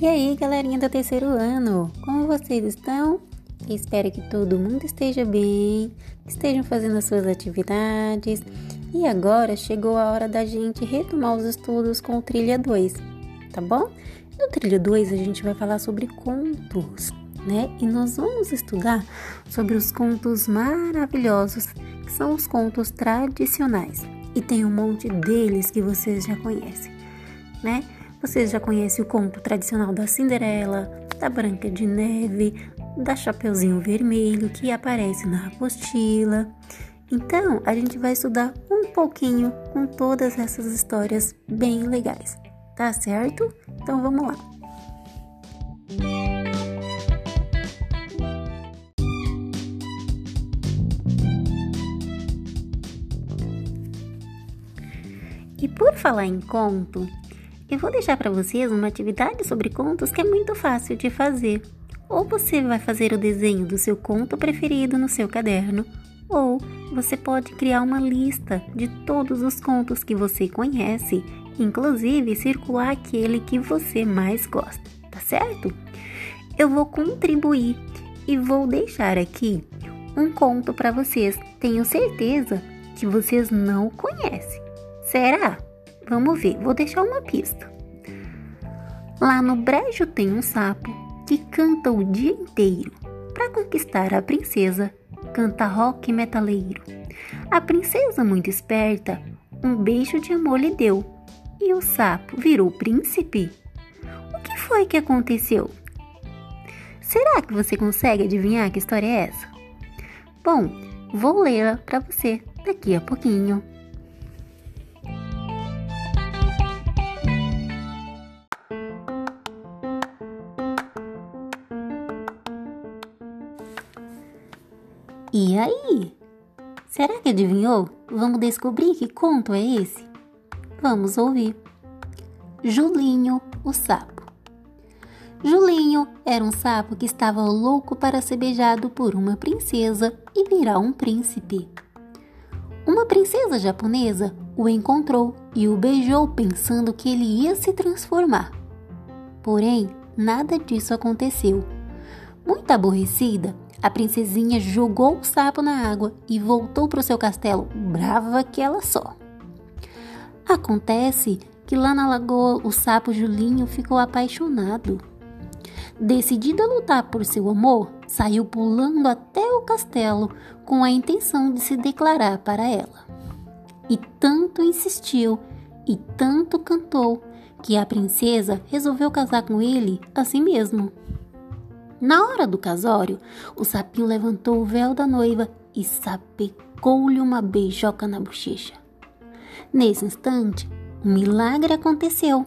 E aí, galerinha do terceiro ano, como vocês estão? Espero que todo mundo esteja bem, estejam fazendo as suas atividades. E agora chegou a hora da gente retomar os estudos com o Trilha 2, tá bom? No Trilha 2 a gente vai falar sobre contos, né? E nós vamos estudar sobre os contos maravilhosos, que são os contos tradicionais. E tem um monte deles que vocês já conhecem, né? Vocês já conhecem o conto tradicional da Cinderela, da Branca de Neve, da Chapeuzinho Vermelho que aparece na apostila. Então, a gente vai estudar um pouquinho com todas essas histórias bem legais, tá certo? Então vamos lá. E por falar em conto, eu vou deixar para vocês uma atividade sobre contos que é muito fácil de fazer. Ou você vai fazer o desenho do seu conto preferido no seu caderno, ou você pode criar uma lista de todos os contos que você conhece, inclusive circular aquele que você mais gosta, tá certo? Eu vou contribuir e vou deixar aqui um conto para vocês. Tenho certeza que vocês não conhecem. Será? Vamos ver, vou deixar uma pista. Lá no brejo tem um sapo que canta o dia inteiro. Para conquistar a princesa, canta rock metaleiro. A princesa, muito esperta, um beijo de amor lhe deu. E o sapo virou príncipe? O que foi que aconteceu? Será que você consegue adivinhar que história é essa? Bom, vou lê-la para você daqui a pouquinho. E aí? Será que adivinhou? Vamos descobrir que conto é esse? Vamos ouvir. Julinho, o sapo. Julinho era um sapo que estava louco para ser beijado por uma princesa e virar um príncipe. Uma princesa japonesa o encontrou e o beijou pensando que ele ia se transformar. Porém, nada disso aconteceu. Muito aborrecida, a princesinha jogou o sapo na água e voltou para o seu castelo, brava que ela só. Acontece que lá na lagoa o sapo Julinho ficou apaixonado. Decidido a lutar por seu amor, saiu pulando até o castelo com a intenção de se declarar para ela. E tanto insistiu e tanto cantou que a princesa resolveu casar com ele assim mesmo. Na hora do casório, o sapinho levantou o véu da noiva e sapecou-lhe uma beijoca na bochecha. Nesse instante, um milagre aconteceu.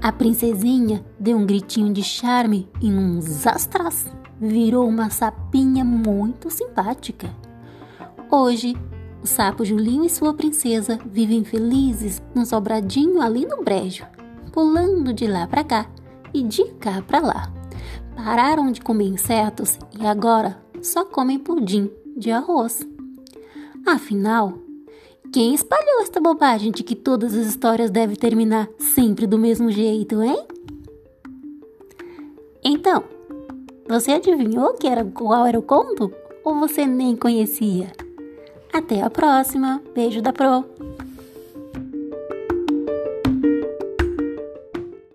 A princesinha deu um gritinho de charme e num zastras virou uma sapinha muito simpática. Hoje, o sapo Julinho e sua princesa vivem felizes num sobradinho ali no brejo, pulando de lá para cá e de cá para lá pararam de comer insetos e agora só comem pudim de arroz. Afinal, quem espalhou esta bobagem de que todas as histórias devem terminar sempre do mesmo jeito, hein? Então, você adivinhou que era qual era o conto ou você nem conhecia? Até a próxima. Beijo da Pro.